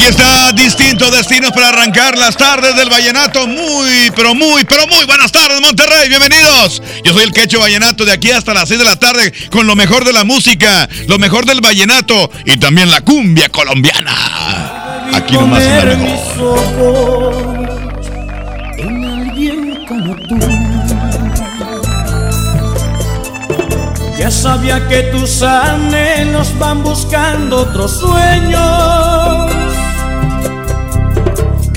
Aquí está Distinto Destinos para arrancar las tardes del Vallenato. Muy, pero muy, pero muy buenas tardes, Monterrey. Bienvenidos. Yo soy el Quecho Vallenato de aquí hasta las 6 de la tarde con lo mejor de la música, lo mejor del Vallenato y también la cumbia colombiana. Aquí nomás en la mejor. en alguien como tú. Ya sabía que tus anhelos van buscando otros sueños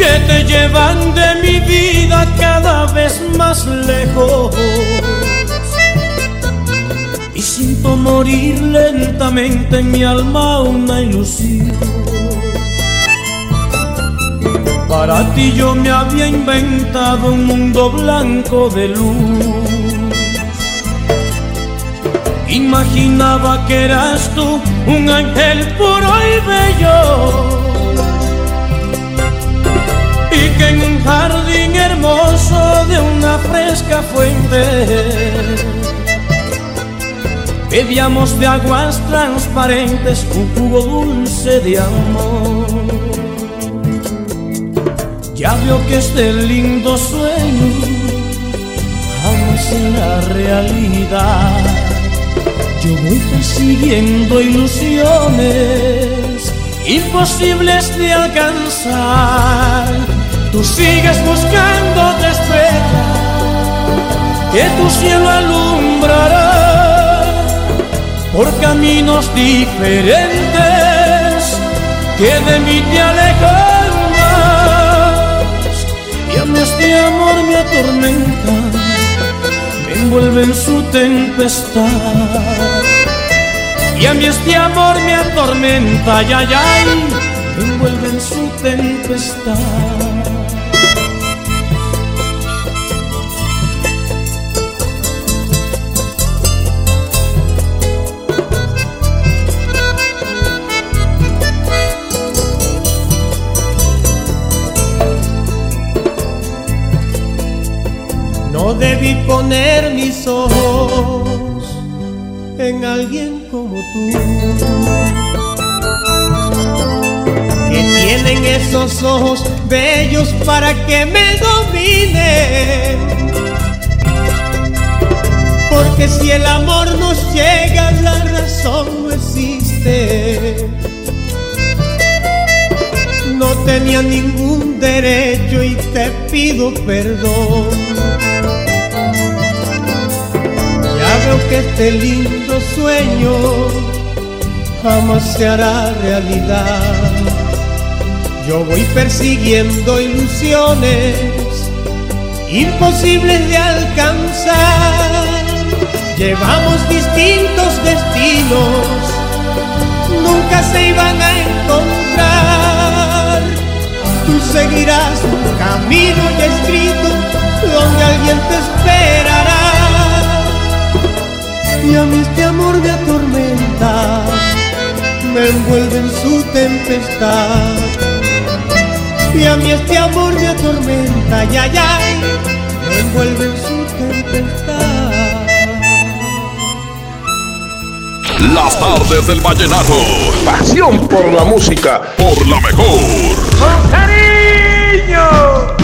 que te llevan de mi vida cada vez más lejos. Y siento morir lentamente en mi alma una ilusión. Para ti yo me había inventado un mundo blanco de luz. Imaginaba que eras tú un ángel puro y bello. Que en un jardín hermoso de una fresca fuente bebíamos de aguas transparentes un jugo dulce de amor. Ya veo que este lindo sueño jamás será realidad. Yo voy persiguiendo ilusiones imposibles de alcanzar. Tú sigues buscando estrella que tu cielo alumbrará por caminos diferentes que de mí te alejan más. Y a mí este amor me atormenta me envuelve en su tempestad. Y a mí este amor me atormenta, ay, ay, ay, me envuelve en su tempestad. Debí poner mis ojos en alguien como tú, que tienen esos ojos bellos para que me dominen. Porque si el amor nos llega, la razón no existe. No tenía ningún derecho y te pido perdón. Veo que este lindo sueño jamás se hará realidad. Yo voy persiguiendo ilusiones imposibles de alcanzar. Llevamos distintos destinos, nunca se iban a encontrar. Tú seguirás un camino ya escrito donde alguien te esperará y a mí este amor me atormenta, me envuelve en su tempestad. Y a mí este amor me atormenta, ya, ya, me envuelve en su tempestad. Las tardes del vallenato, pasión por la música, por la mejor. ¡Con cariño!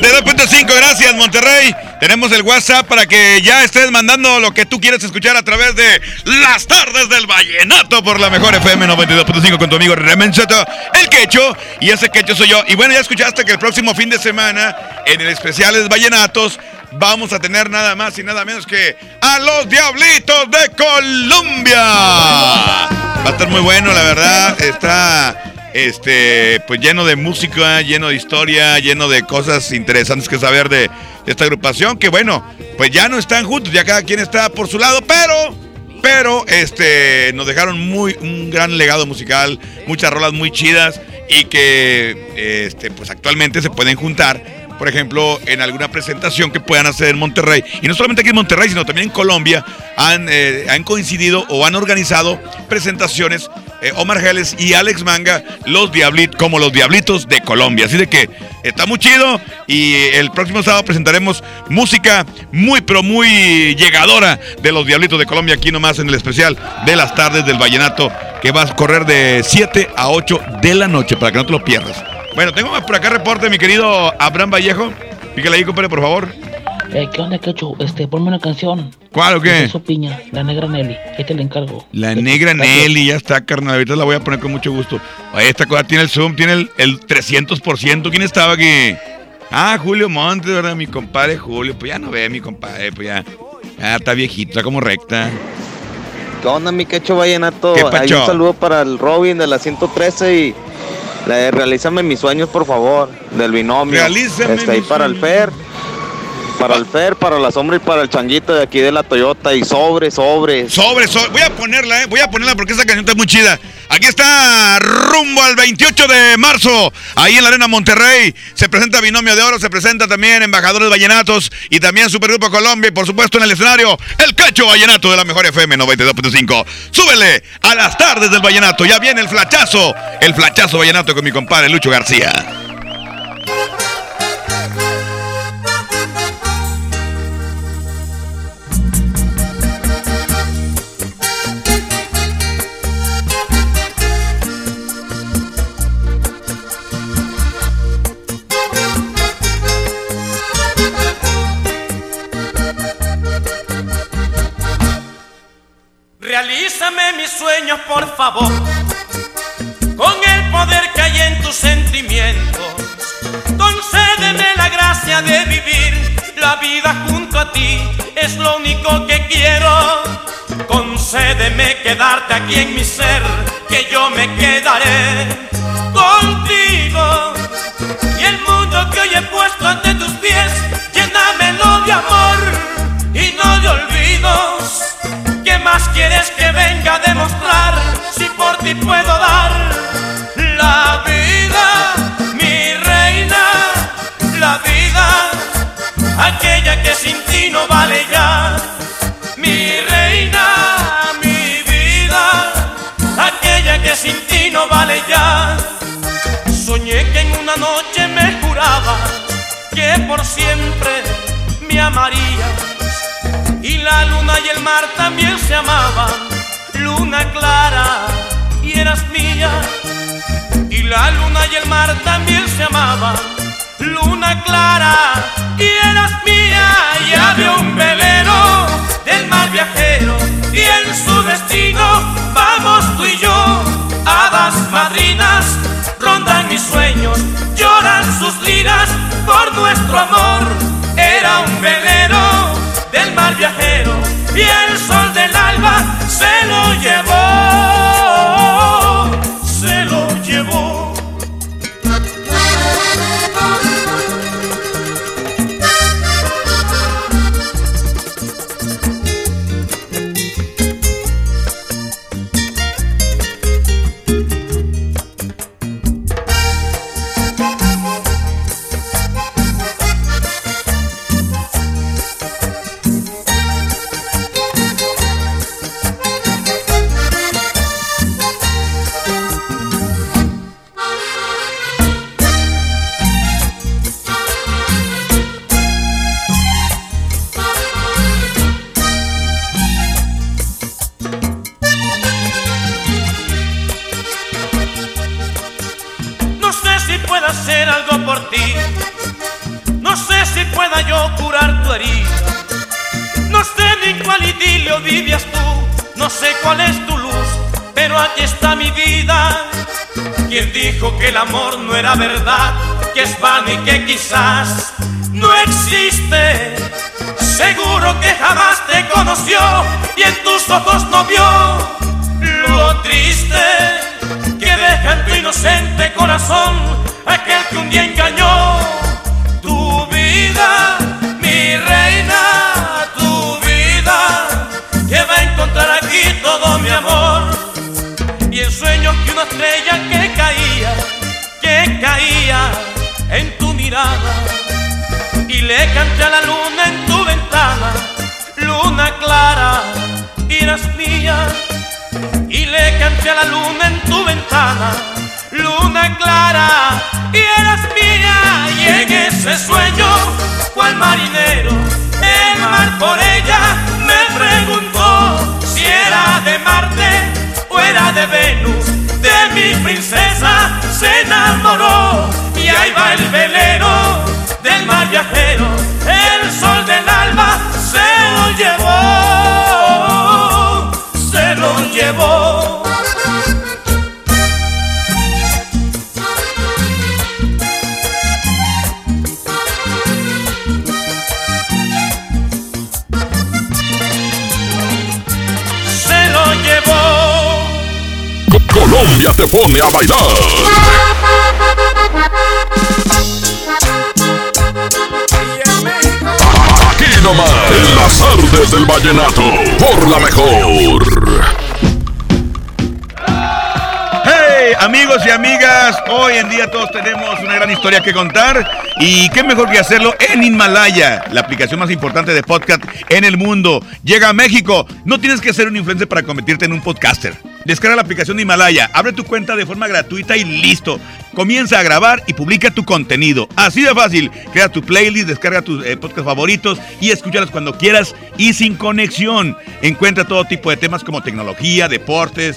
92.5. Gracias, Monterrey. Tenemos el WhatsApp para que ya estés mandando lo que tú quieres escuchar a través de las tardes del Vallenato por la mejor FM 92.5 con tu amigo Remen Soto, el quecho. Y ese quecho soy yo. Y bueno, ya escuchaste que el próximo fin de semana, en el especiales Vallenatos, vamos a tener nada más y nada menos que a los Diablitos de Colombia. Va a estar muy bueno, la verdad. Está este, pues lleno de música, lleno de historia, lleno de cosas interesantes que saber de, esta agrupación, que bueno, pues ya no están juntos, ya cada quien está por su lado, pero, pero, este, nos dejaron muy, un gran legado musical, muchas rolas muy chidas y que, este, pues actualmente se pueden juntar por ejemplo, en alguna presentación que puedan hacer en Monterrey. Y no solamente aquí en Monterrey, sino también en Colombia, han, eh, han coincidido o han organizado presentaciones eh, Omar Geles y Alex Manga, los Diablitos, como los Diablitos de Colombia. Así de que está muy chido y el próximo sábado presentaremos música muy, pero muy llegadora de los Diablitos de Colombia aquí nomás en el especial de las tardes del Vallenato que va a correr de 7 a 8 de la noche para que no te lo pierdas. Bueno, tengo por acá reporte, mi querido Abraham Vallejo. Pícale ahí, compadre, por favor. Eh, ¿Qué onda, Cacho? Este, ponme una canción. ¿Cuál o qué? Eso piña, la negra Nelly. Ahí te la encargo. La De- negra. Nelly, ya está, carnal. Ahorita la voy a poner con mucho gusto. Oye, esta cosa tiene el zoom, tiene el, el 300%. ¿Quién estaba aquí? Ah, Julio Montes, ¿verdad? Mi compadre Julio. Pues ya no ve, mi compadre, pues ya. Ya está viejito, está como recta. ¿Qué onda, mi quecho vallenato? ¿Qué Hay un saludo para el Robin de la 113 y la de Realízame mis sueños, por favor, del binomio. Realízame Este, ahí mis para el. Fer, para el Fer, para la sombra y para el changuito de aquí de la Toyota y sobre, sobre. Sobre, sobre. Voy a ponerla, ¿eh? Voy a ponerla porque esa canción está muy chida. Aquí está rumbo al 28 de marzo. Ahí en la Arena Monterrey. Se presenta Binomio de Oro. Se presenta también Embajadores Vallenatos. Y también Supergrupo Colombia. Y por supuesto en el escenario, el Cacho Vallenato de la mejor FM 92.5. Súbele a las tardes del Vallenato. Ya viene el flachazo. El flachazo Vallenato con mi compadre Lucho García. Sueños, por favor, con el poder que hay en tus sentimientos. Concédeme la gracia de vivir la vida junto a ti, es lo único que quiero. Concédeme quedarte aquí en mi ser, que yo me quedaré. Que por siempre me amarías y la luna y el mar también se amaban, luna clara y eras mía. Y la luna y el mar también se amaban, luna clara y eras mía. Y había un velero del mar viajero y en su destino vamos tú y yo, hadas madrinas. Rondan mis sueños, lloran sus liras por nuestro amor. Era un velero del mar viajero y el sol del alba se lo llevó, verdad, que es vano y que quizás no existe. Seguro que jamás te conoció y en tus ojos no vio lo triste que deja en tu inocente corazón aquel que un día engañó tu vida, mi reina, tu vida, que va a encontrar aquí todo mi amor. Y en sueño que una estrella que caía, caía en tu mirada, y le canté a la luna en tu ventana, luna clara, irás mía y le canté a la luna en tu ventana, luna clara, y eras mía. Y en ese sueño, cual marinero, el mar por ella me preguntó si era de Marte o era de Venus. Mi princesa se enamoró. Y ahí va el velero Pone a bailar. Aquí nomás, en las artes del vallenato, por la mejor. Amigos y amigas, hoy en día todos tenemos una gran historia que contar y qué mejor que hacerlo en Himalaya, la aplicación más importante de podcast en el mundo. Llega a México, no tienes que ser un influencer para convertirte en un podcaster. Descarga la aplicación de Himalaya, abre tu cuenta de forma gratuita y listo. Comienza a grabar y publica tu contenido. Así de fácil. Crea tu playlist, descarga tus eh, podcasts favoritos y escúchalos cuando quieras y sin conexión. Encuentra todo tipo de temas como tecnología, deportes,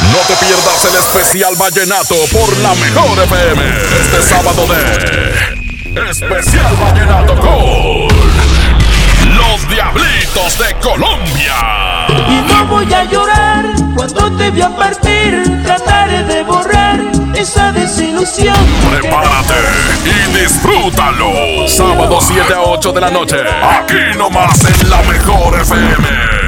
No te pierdas el especial vallenato por la mejor FM. Este sábado de Especial Vallenato con Los Diablitos de Colombia. Y no voy a llorar cuando te vea partir. Trataré de borrar esa desilusión. Prepárate y disfrútalo. Sábado 7 a 8 de la noche. Aquí nomás en la mejor FM.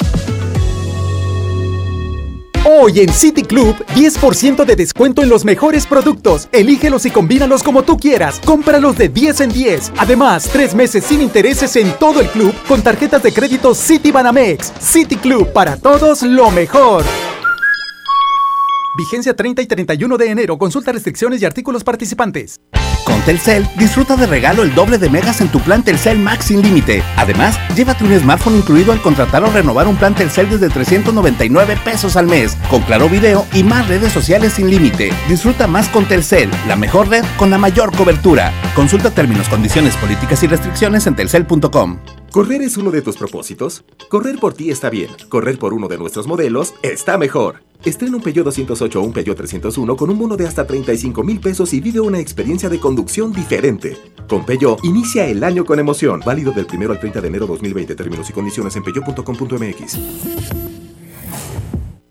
Hoy en City Club, 10% de descuento en los mejores productos. Elígelos y combínalos como tú quieras. Cómpralos de 10 en 10. Además, tres meses sin intereses en todo el club con tarjetas de crédito City Banamex. City Club, para todos lo mejor. Vigencia 30 y 31 de enero. Consulta restricciones y artículos participantes. Telcel, disfruta de regalo el doble de megas en tu plan Telcel Max sin límite. Además, llévate un smartphone incluido al contratar o renovar un plan Telcel desde 399 pesos al mes, con claro video y más redes sociales sin límite. Disfruta más con Telcel, la mejor red con la mayor cobertura. Consulta términos, condiciones, políticas y restricciones en telcel.com. ¿Correr es uno de tus propósitos? Correr por ti está bien. Correr por uno de nuestros modelos está mejor. Estrena un Peugeot 208 o un Peugeot 301 con un bono de hasta 35 mil pesos y vive una experiencia de conducción diferente. Con Peugeot, inicia el año con emoción. Válido del 1 al 30 de enero 2020. Términos y condiciones en peugeot.com.mx.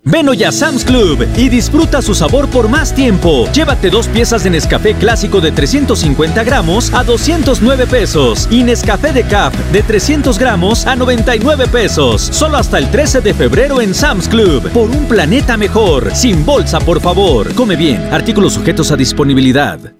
Ven hoy a Sam's Club y disfruta su sabor por más tiempo. Llévate dos piezas de Nescafé clásico de 350 gramos a 209 pesos y Nescafé de Cap de 300 gramos a 99 pesos. Solo hasta el 13 de febrero en Sam's Club. Por un planeta mejor. Sin bolsa, por favor. Come bien. Artículos sujetos a disponibilidad.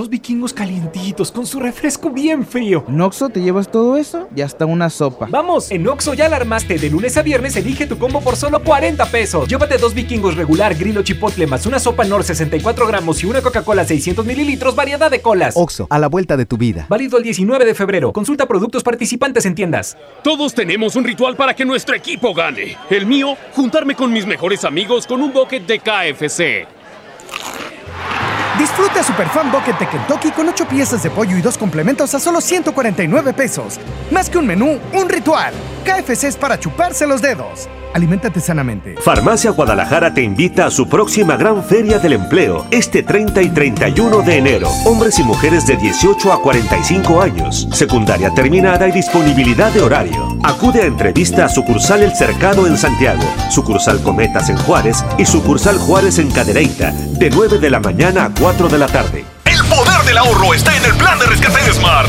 Dos vikingos calientitos con su refresco bien frío. ¿En Oxxo te llevas todo eso? Y hasta una sopa. Vamos, en Oxxo ya alarmaste. De lunes a viernes elige tu combo por solo 40 pesos. Llévate dos vikingos regular, grillo chipotle, más una sopa Nor 64 gramos y una Coca-Cola 600 mililitros, variedad de colas. Oxxo, a la vuelta de tu vida. Válido el 19 de febrero. Consulta productos participantes en tiendas. Todos tenemos un ritual para que nuestro equipo gane. El mío, juntarme con mis mejores amigos con un bucket de KFC. Disfruta Super Fan Bucket de Kentucky con 8 piezas de pollo y dos complementos a solo 149 pesos. Más que un menú, un ritual. KFC es para chuparse los dedos. Aliméntate sanamente. Farmacia Guadalajara te invita a su próxima gran feria del empleo, este 30 y 31 de enero. Hombres y mujeres de 18 a 45 años, secundaria terminada y disponibilidad de horario. Acude a entrevista a sucursal El Cercado en Santiago, sucursal Cometas en Juárez y sucursal Juárez en Cadereyta, de 9 de la mañana a 4 de la tarde. El poder del ahorro está en el plan de rescate de Smart.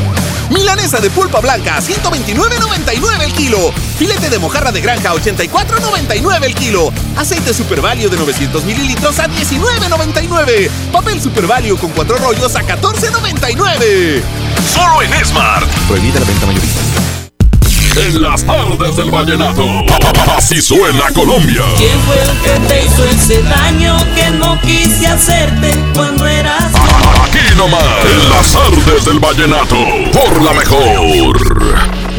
Milanesa de pulpa blanca a 129.99 el kilo. Filete de mojarra de granja a 84.99 el kilo. Aceite Super Value de 900 mililitros a 19.99. Papel Super Value con cuatro rollos a 14.99. Solo en Smart. Prohibida la venta mayorista. En las tardes del vallenato. Así suena Colombia. ¿Quién fue el que te hizo ese daño que no quise hacerte cuando eras Aquí nomás, en las artes del vallenato, por la mejor.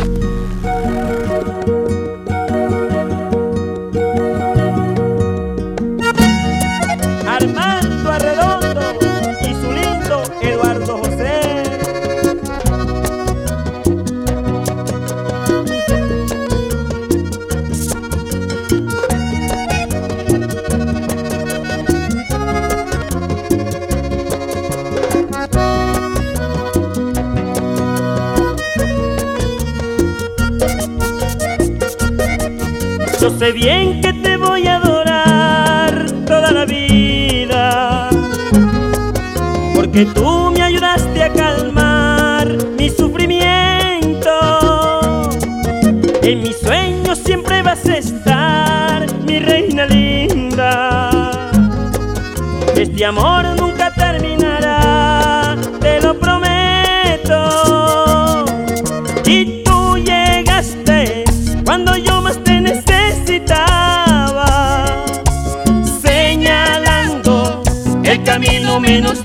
Amor nunca terminará, te lo prometo. Y tú llegaste cuando yo más te necesitaba, señalando el camino menos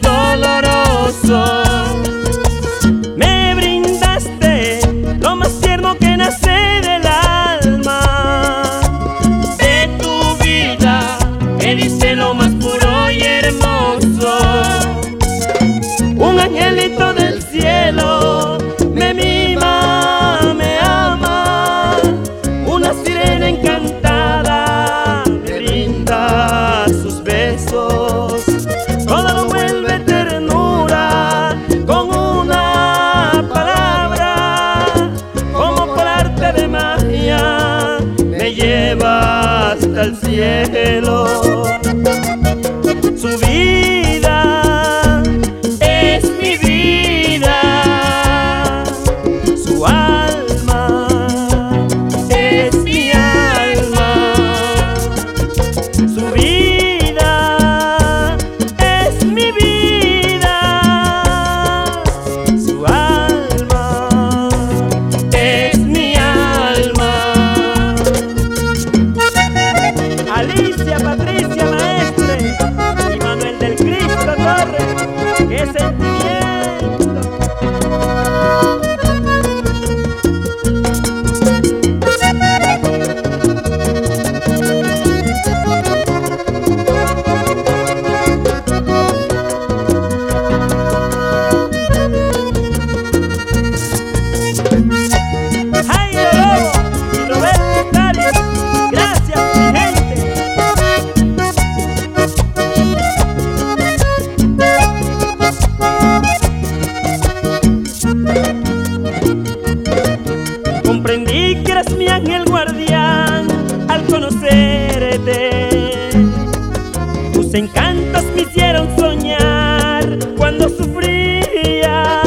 conocerte. Tus encantos me hicieron soñar cuando sufría.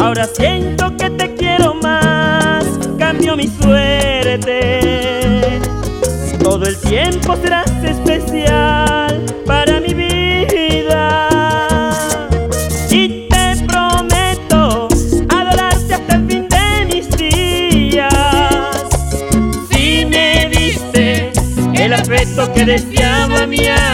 Ahora siento que te quiero más, cambio mi suerte. Todo el tiempo serás que deseaba mi alma.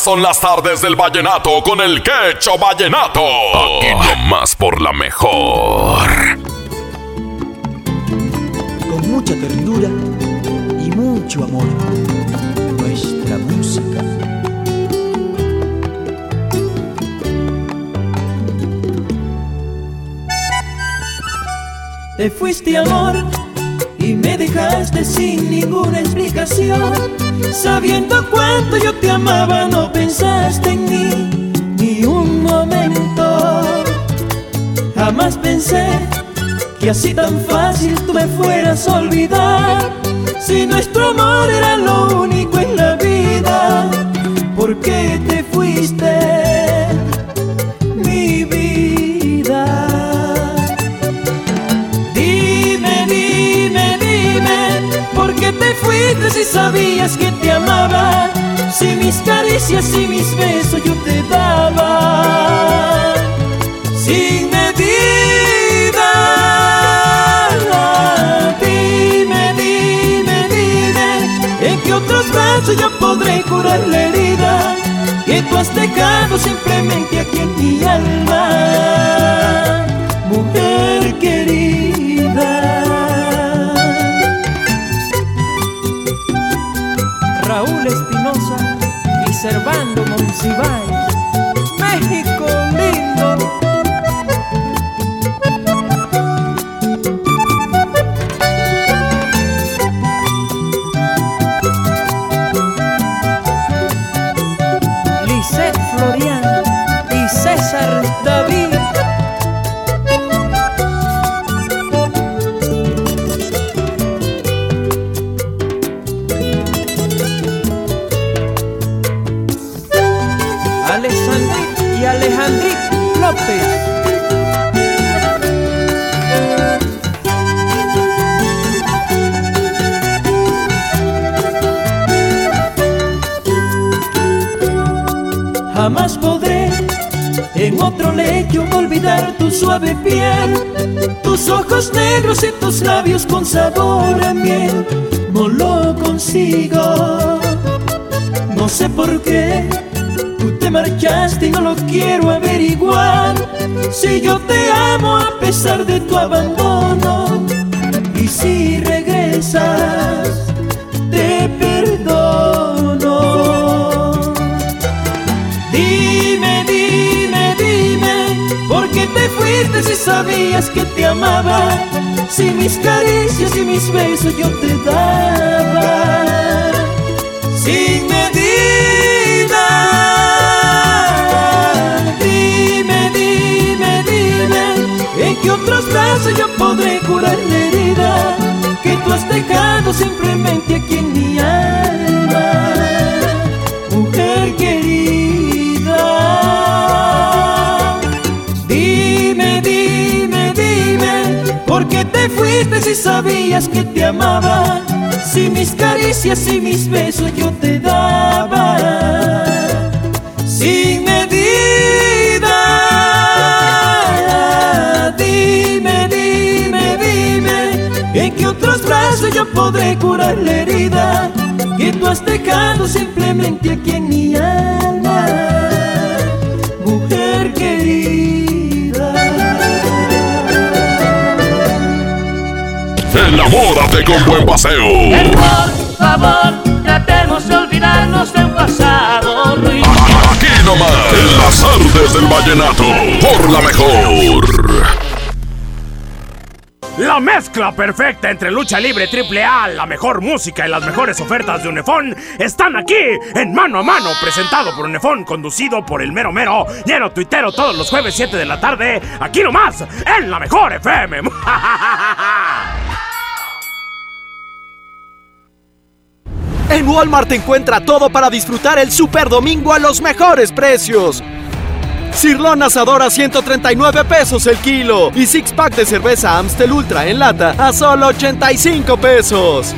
Son las tardes del vallenato con el quecho vallenato. Aquí nomás por la mejor. con mucha ternura y mucho amor. Nuestra música. Te fuiste amor y me dejaste sin ninguna explicación. Sabiendo cuánto yo te amaba, no pensaste en mí ni un momento. Jamás pensé que así tan fácil tú me fueras a olvidar. Si nuestro amor era lo único en la vida, ¿por qué te fuiste? Si sabías que te amaba? Si mis caricias y mis besos yo te daba. Sin medida. Dime, dime, dime, ¿en qué otros brazos yo podré curar la herida que tú has dejado simplemente aquí en mi alma? Y Servando Monsiváis. México lindo. Ojos negros y tus labios con sabor a miel. No lo consigo, no sé por qué. Tú te marchaste y no lo quiero averiguar. Si yo te amo a pesar de tu abandono, y si regresas, te te fuiste si sabías que te amaba? Si mis caricias y mis besos yo te daba. Sin medida. Dime, dime, dime, ¿en qué otros brazos yo podré curar la herida que tú has dejado simplemente aquí en mi alma? Te fuiste si sabías que te amaba? Si mis caricias y mis besos yo te daba, sin medida. Dime, dime, dime, ¿en qué otros brazos yo podré curar la herida que tú has dejado simplemente aquí en mi Enamórate con buen paseo. Por favor, tratemos de olvidarnos de un pasado ruin. Aquí nomás, en las artes del vallenato, por la mejor. La mezcla perfecta entre lucha libre triple A, la mejor música y las mejores ofertas de Unefón están aquí en Mano a Mano, presentado por Unefón, conducido por el mero mero, lleno tuitero todos los jueves 7 de la tarde, aquí nomás, en la mejor FM. En Walmart encuentra todo para disfrutar el Super Domingo a los mejores precios. Cirlón asador a 139 pesos el kilo y six pack de cerveza Amstel Ultra en lata a solo 85 pesos.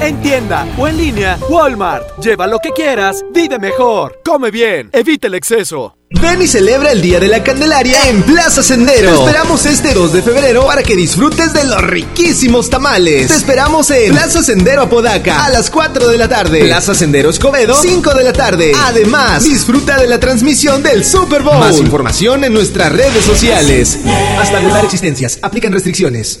En tienda o en línea, Walmart. Lleva lo que quieras, vive mejor, come bien, evita el exceso. Ven y celebra el Día de la Candelaria en Plaza Sendero. Te esperamos este 2 de febrero para que disfrutes de los riquísimos tamales. Te esperamos en Plaza Sendero Apodaca a las 4 de la tarde. Plaza Sendero Escobedo, 5 de la tarde. Además, disfruta de la transmisión del Super Bowl. Más información en nuestras redes sociales. Hasta agotar existencias. Aplican restricciones.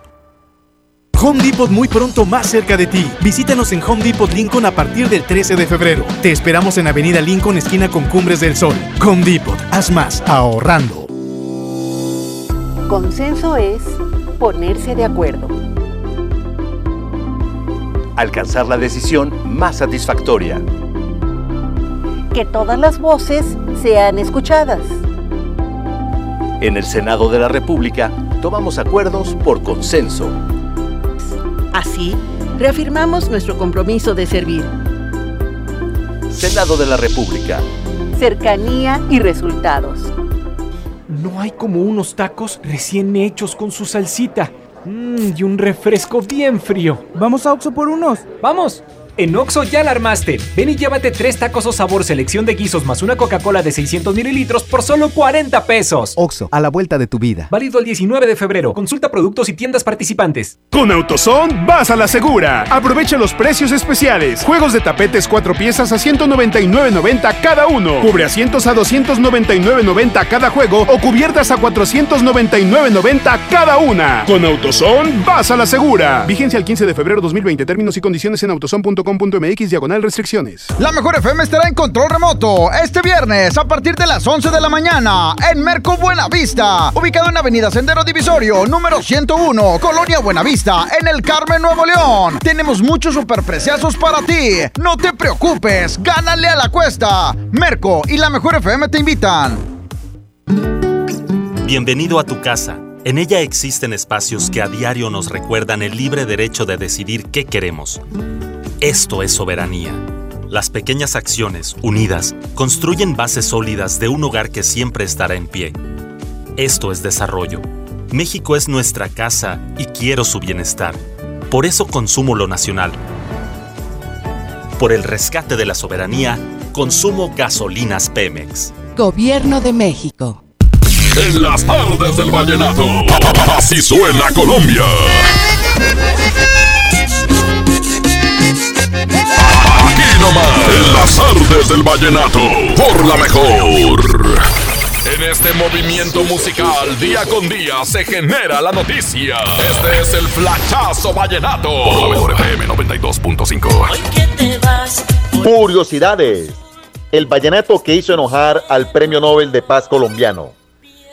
Home Depot muy pronto más cerca de ti. Visítanos en Home Depot Lincoln a partir del 13 de febrero. Te esperamos en Avenida Lincoln, esquina con Cumbres del Sol. Home Depot, haz más ahorrando. Consenso es ponerse de acuerdo. Alcanzar la decisión más satisfactoria. Que todas las voces sean escuchadas. En el Senado de la República tomamos acuerdos por consenso. Así, reafirmamos nuestro compromiso de servir. Senado de la República. Cercanía y resultados. No hay como unos tacos recién hechos con su salsita. Mm, y un refresco bien frío. ¿Vamos a Oxo por unos? ¡Vamos! En Oxo ya la armaste. Ven y llévate tres tacos o sabor selección de guisos más una Coca-Cola de 600 mililitros por solo 40 pesos. Oxo, a la vuelta de tu vida. Válido el 19 de febrero. Consulta productos y tiendas participantes. Con AutoZone vas a la segura. Aprovecha los precios especiales. Juegos de tapetes cuatro piezas a 199.90 cada uno. Cubre asientos a 299.90 cada juego o cubiertas a 499.90 cada una. Con AutoZone vas a la segura. Vigencia el 15 de febrero 2020. Términos y condiciones en autozone.com.mx diagonal restricciones. La mejor FM estará en control remoto este viernes a partir de las 11 de la mañana en Merco Buenavista, ubicado en Avenida Sendero Divisorio, número 101, Colonia Buenavista, en el Carmen, Nuevo León. Tenemos muchos superpreciazos para ti. No te preocupes, gánale a la cuesta. Merco y la mejor FM te invitan. Bienvenido a tu casa. En ella existen espacios que a diario nos recuerdan el libre derecho de decidir qué queremos. Esto es soberanía. Las pequeñas acciones, unidas, construyen bases sólidas de un hogar que siempre estará en pie. Esto es desarrollo. México es nuestra casa y quiero su bienestar. Por eso consumo lo nacional. Por el rescate de la soberanía, consumo gasolinas Pemex. Gobierno de México. En las tardes del vallenato, así suena Colombia. Nomás, en las tardes del vallenato, por la mejor. En este movimiento musical, día con día, se genera la noticia. Este es el flachazo vallenato. Por la mejor FM 92.5. Curiosidades. El vallenato que hizo enojar al Premio Nobel de Paz colombiano.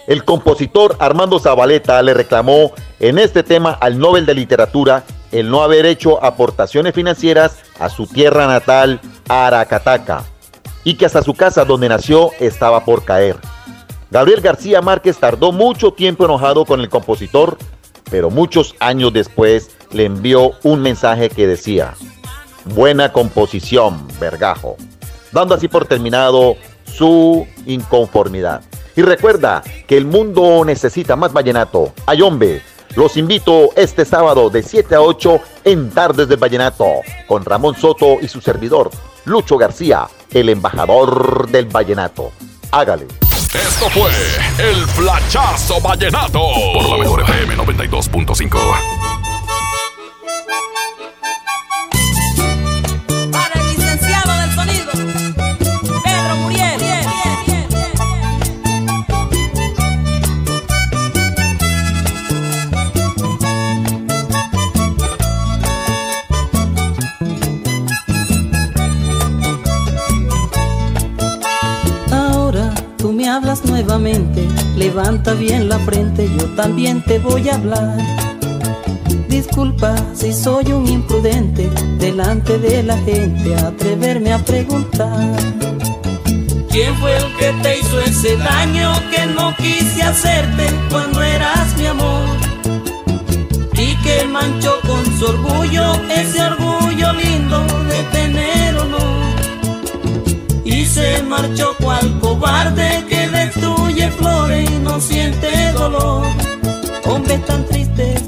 El compositor Armando Zabaleta le reclamó en este tema al Nobel de Literatura el no haber hecho aportaciones financieras a su tierra natal, Aracataca, y que hasta su casa donde nació estaba por caer. Gabriel García Márquez tardó mucho tiempo enojado con el compositor, pero muchos años después le envió un mensaje que decía, buena composición, vergajo, dando así por terminado su inconformidad. Y recuerda que el mundo necesita más vallenato. Ayombe, los invito este sábado de 7 a 8 en Tardes del Vallenato con Ramón Soto y su servidor, Lucho García, el embajador del vallenato. Hágale. Esto fue el flachazo vallenato. Por la mejor FM 92.5. levanta bien la frente, yo también te voy a hablar. Disculpa si soy un imprudente delante de la gente, atreverme a preguntar. ¿Quién fue el que te hizo ese daño que no quise hacerte cuando eras mi amor? Y que manchó con su orgullo ese orgullo lindo de tener honor. Se marchó cual cobarde que destruye flores y no siente dolor. Hombres tan tristes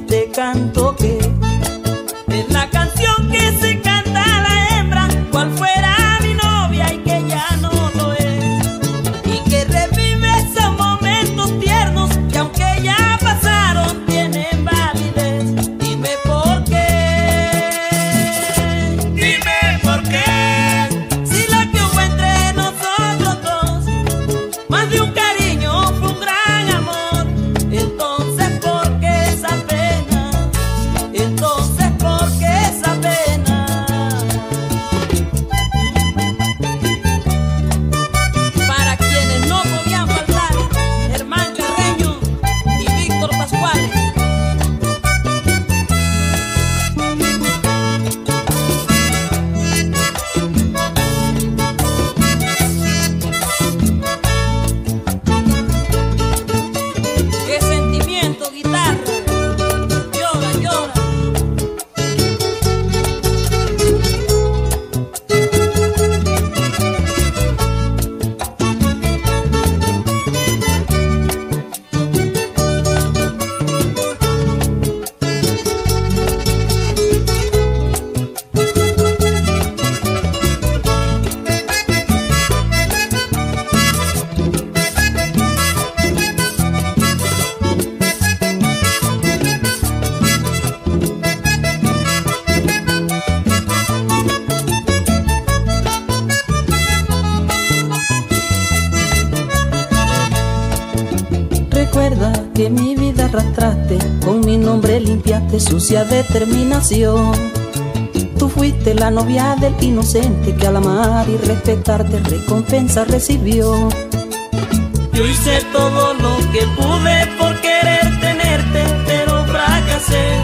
limpiaste sucia determinación. Tú fuiste la novia del inocente que al amar y respetarte recompensa recibió. Yo hice todo lo que pude por querer tenerte, pero fracasé.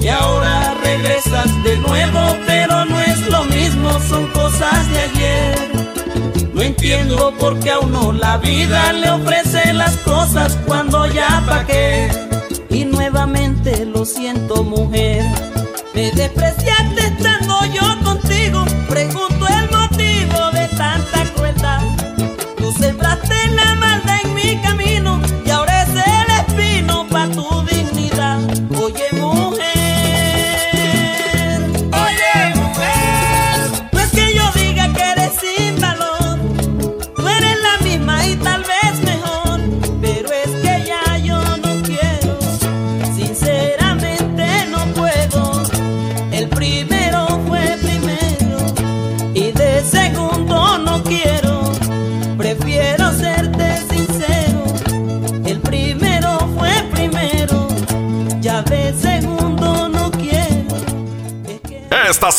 Y ahora regresas de nuevo, pero no es lo mismo, son cosas de ayer. No entiendo por qué a uno la vida le ofrece las cosas cuando ya pagué. Y lo siento, mujer. Me despreciaste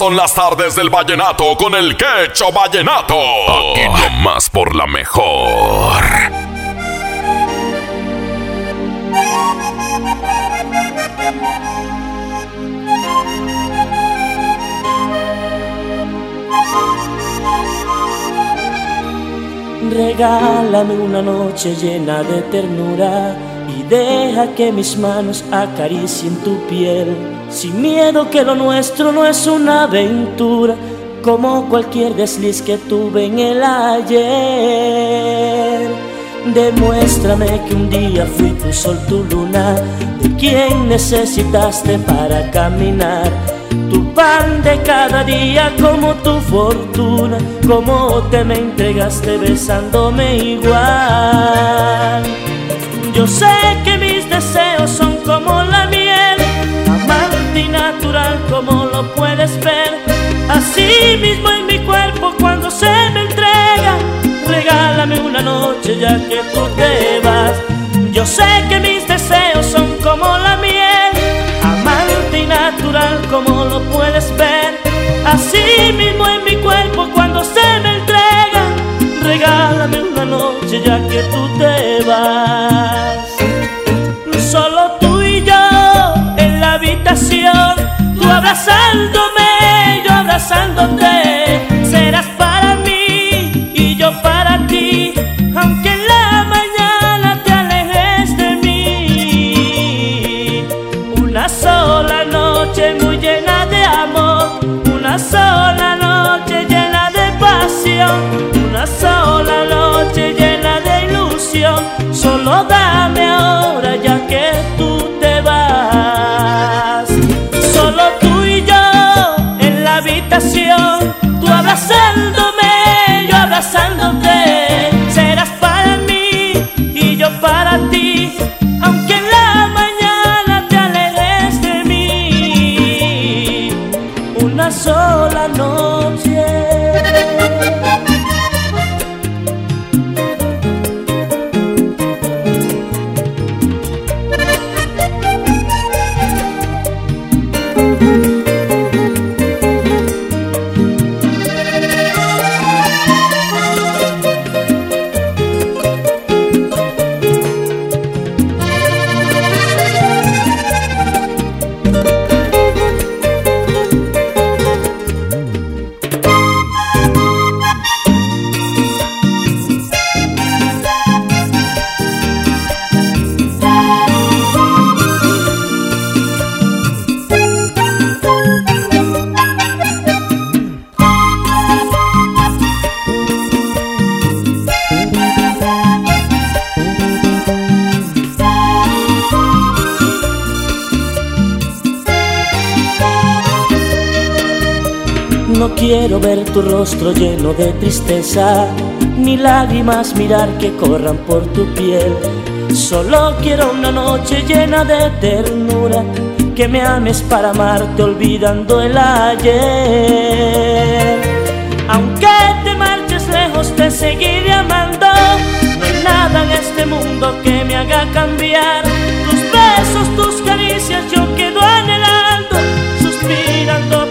son las tardes del vallenato con el quecho vallenato. Aquí nomás por la mejor. Regálame una noche llena de ternura y deja que mis manos acaricien tu piel. Sin miedo que lo nuestro no es una aventura, como cualquier desliz que tuve en el ayer. Demuéstrame que un día fui tu sol, tu luna, de quien necesitaste para caminar. Tu pan de cada día como tu fortuna, como te me entregaste besándome igual. Yo sé que mis como lo puedes ver. Así mismo en mi cuerpo cuando se me entrega, regálame una noche ya que tú te vas. Tú rostro lleno de tristeza, ni lágrimas mirar que corran por tu piel. Solo quiero una noche llena de ternura, que me ames para amarte olvidando el ayer. Aunque te marches lejos te seguiré amando, no hay nada en este mundo que me haga cambiar. Tus besos, tus caricias, yo quedo anhelando, suspirando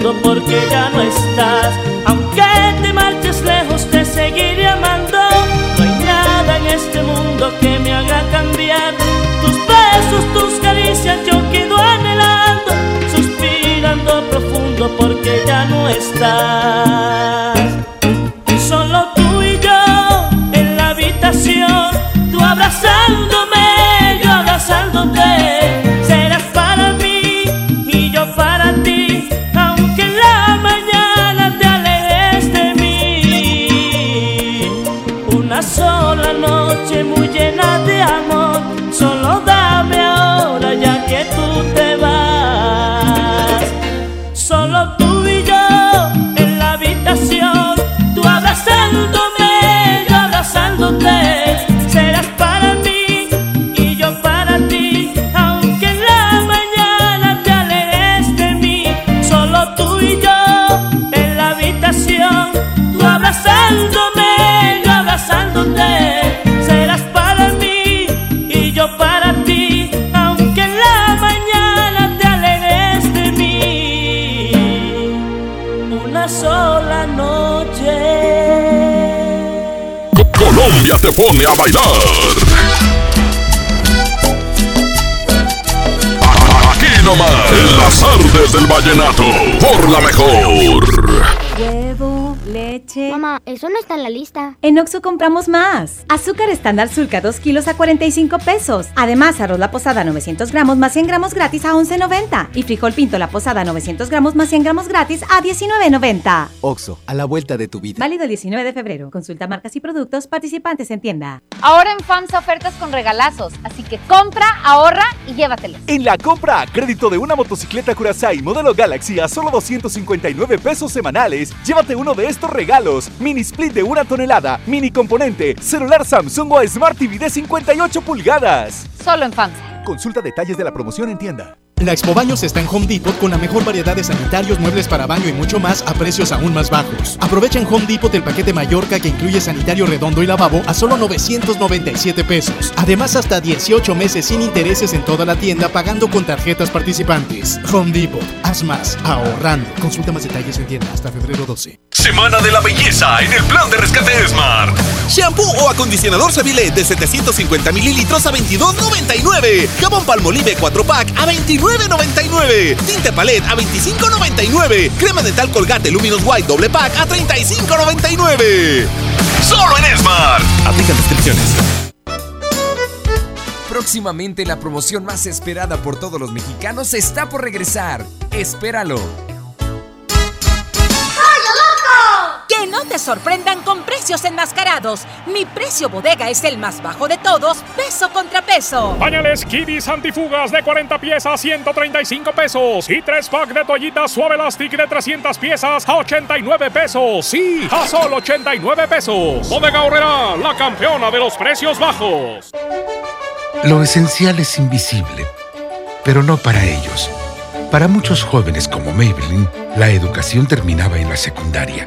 profundo porque ya no estás. Aunque te marches lejos, te seguiré amando. No hay nada en este mundo que me haga cambiar. Tus besos, tus caricias, yo quedo anhelando, suspirando profundo porque ya no estás. Noche muy llena de amor, solo dame ahora Colombia te pone a bailar. Aquí nomás, en las artes del vallenato, por la mejor. Huevo, leche. Mamá, eso no está en la lista. En Oxo compramos más. Azúcar estándar Sulca 2 kilos a 45 pesos. Además, arroz la posada 900 gramos más 100 gramos gratis a 11.90. Y frijol pinto la posada 900 gramos más 100 gramos gratis a 19.90. Oxo, a la vuelta de tu vida. Válido el 19 de febrero. Consulta marcas y productos participantes en tienda. Ahora en FAMSA ofertas con regalazos, así que compra, ahorra y llévatelos. En la compra a crédito de una motocicleta Curaçao modelo Galaxy a solo 259 pesos semanales, llévate uno de estos regalos: mini split de una tonelada, mini componente, celular Samsung o Smart TV de 58 pulgadas. Solo en FAMSA. Consulta detalles de la promoción en tienda. La Expo Baños está en Home Depot con la mejor variedad de sanitarios, muebles para baño y mucho más a precios aún más bajos. Aprovecha en Home Depot el paquete Mallorca que incluye sanitario redondo y lavabo a solo 997 pesos. Además, hasta 18 meses sin intereses en toda la tienda pagando con tarjetas participantes. Home Depot, haz más, ahorrando. Consulta más detalles en tienda hasta febrero 12. Semana de la belleza en el plan de rescate Smart. Shampoo o acondicionador Seville de 750 mililitros a 22.99. Jabón Palmolive 4 pack a 29.99. Tinte Palette a 25.99. Crema dental Colgate Luminous White doble pack a 35.99. Solo en Smart. Aplican descripciones. Próximamente la promoción más esperada por todos los mexicanos está por regresar. Espéralo. Te sorprendan con precios enmascarados. Mi precio bodega es el más bajo de todos, peso contra peso. Pañales Kidis antifugas de 40 piezas, 135 pesos. Y 3 pack de toallitas suave elastic de 300 piezas a 89 pesos. Sí, a solo 89 pesos. Bodega Horrera, la campeona de los precios bajos. Lo esencial es invisible, pero no para ellos. Para muchos jóvenes como Maybelline, la educación terminaba en la secundaria.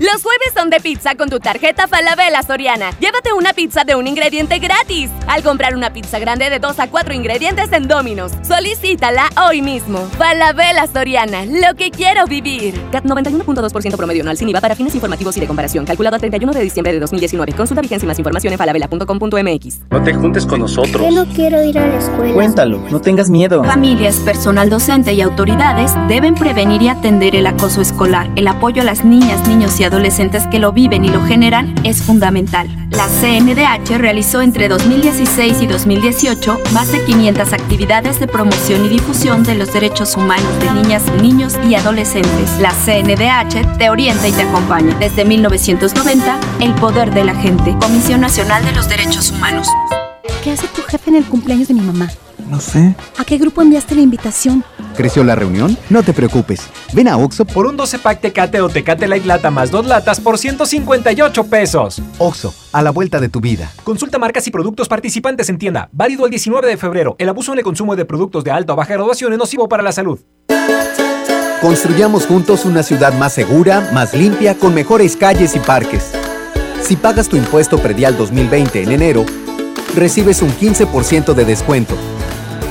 Los jueves son de pizza con tu tarjeta Falabella Soriana. Llévate una pizza de un ingrediente gratis al comprar una pizza grande de 2 a 4 ingredientes en Domino's. Solicítala hoy mismo. Falabella Soriana, lo que quiero vivir. CAT 91.2% promedio anual sin IVA para fines informativos y de comparación. Calculado a 31 de diciembre de 2019. Consulta vigencia y más información en falabella.com.mx. No te juntes con nosotros. Yo no quiero ir a la escuela. Cuéntalo, no tengas miedo. Familias, personal docente y autoridades deben prevenir y atender el acoso escolar. El apoyo a las niñas, niños y adolescentes que lo viven y lo generan es fundamental. La CNDH realizó entre 2016 y 2018 más de 500 actividades de promoción y difusión de los derechos humanos de niñas, niños y adolescentes. La CNDH te orienta y te acompaña. Desde 1990, el poder de la gente. Comisión Nacional de los Derechos Humanos. ¿Qué hace tu jefe en el cumpleaños de mi mamá? No sé. ¿A qué grupo enviaste la invitación? ¿Creció la reunión? No te preocupes. Ven a Oxo por un 12 pack Tecate o Tecate Light Lata más dos latas por 158 pesos. Oxo, a la vuelta de tu vida. Consulta marcas y productos participantes en tienda. Válido el 19 de febrero. El abuso en el consumo de productos de alta o baja graduación es nocivo para la salud. Construyamos juntos una ciudad más segura, más limpia, con mejores calles y parques. Si pagas tu impuesto predial 2020 en enero, recibes un 15% de descuento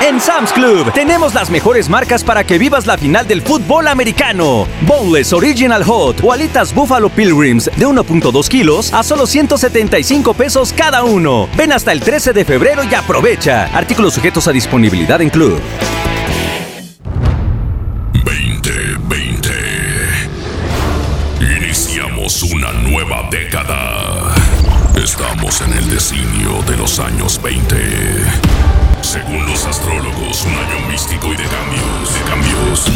En Sam's Club tenemos las mejores marcas para que vivas la final del fútbol americano. Boneless Original Hot o alitas Buffalo Pilgrims de 1.2 kilos a solo 175 pesos cada uno. Ven hasta el 13 de febrero y aprovecha. Artículos sujetos a disponibilidad en Club. 2020. Iniciamos una nueva década. Estamos en el designio de los años 20 según los astrólogos, un año místico y de cambios, de cambios.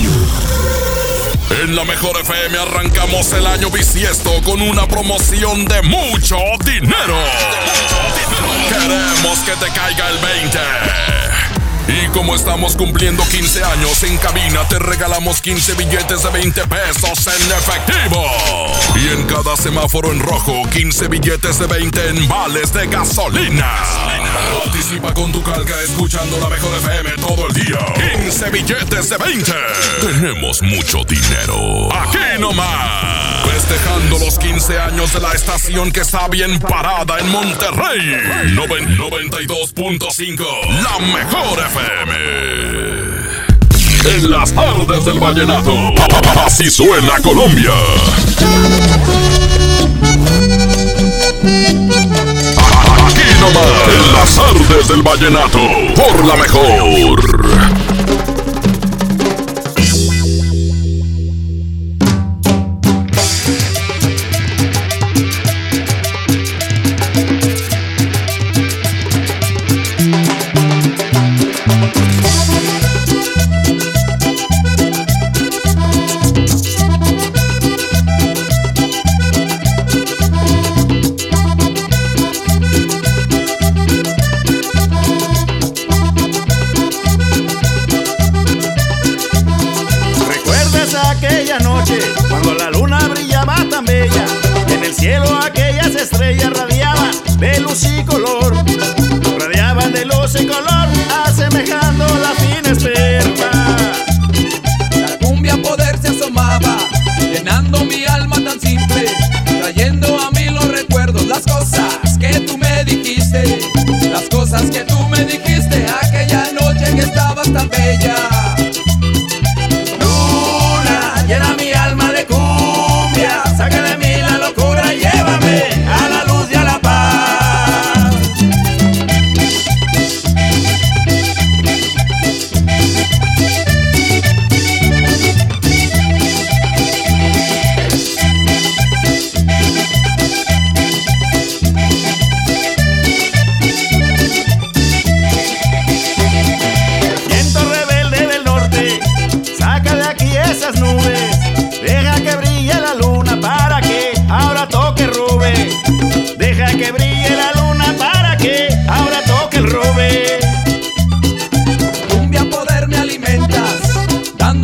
En la mejor FM arrancamos el año bisiesto con una promoción de mucho dinero. Queremos que te caiga el 20. Y como estamos cumpliendo 15 años en cabina, te regalamos 15 billetes de 20 pesos en efectivo. Y en cada semáforo en rojo, 15 billetes de 20 en vales de gasolina. Participa con tu calca escuchando la mejor FM todo el día. 15 billetes de 20. Tenemos mucho dinero. Aquí nomás. Festejando los 15 años de la estación que está bien parada en Monterrey. 92.5. La mejor FM. En las tardes del vallenato. Así suena Colombia. Aquí nomás. En las tardes del vallenato. Por la mejor.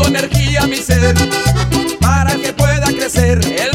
energía mi ser para que pueda crecer.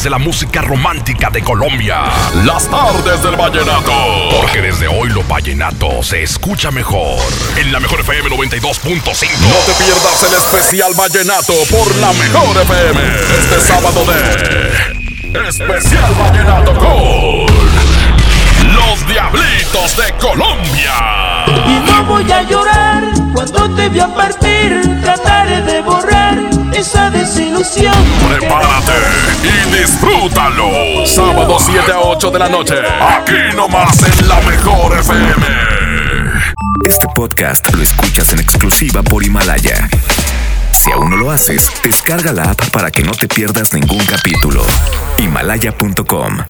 A de la música romántica de Colombia. Las Tardes del Vallenato. Porque desde hoy lo vallenato se escucha mejor. En la mejor FM 92.5. No te pierdas el especial Vallenato por la mejor FM. Este sábado de Especial Vallenato con Los Diablitos de Colombia. Y no voy a llorar cuando te vea partir. Trataré de borrar esa desilusión. Prepárate y disfrútalo. Sábado 7 a 8 de la noche. Aquí nomás en la mejor FM. Este podcast lo escuchas en exclusiva por Himalaya. Si aún no lo haces, descarga la app para que no te pierdas ningún capítulo. Himalaya.com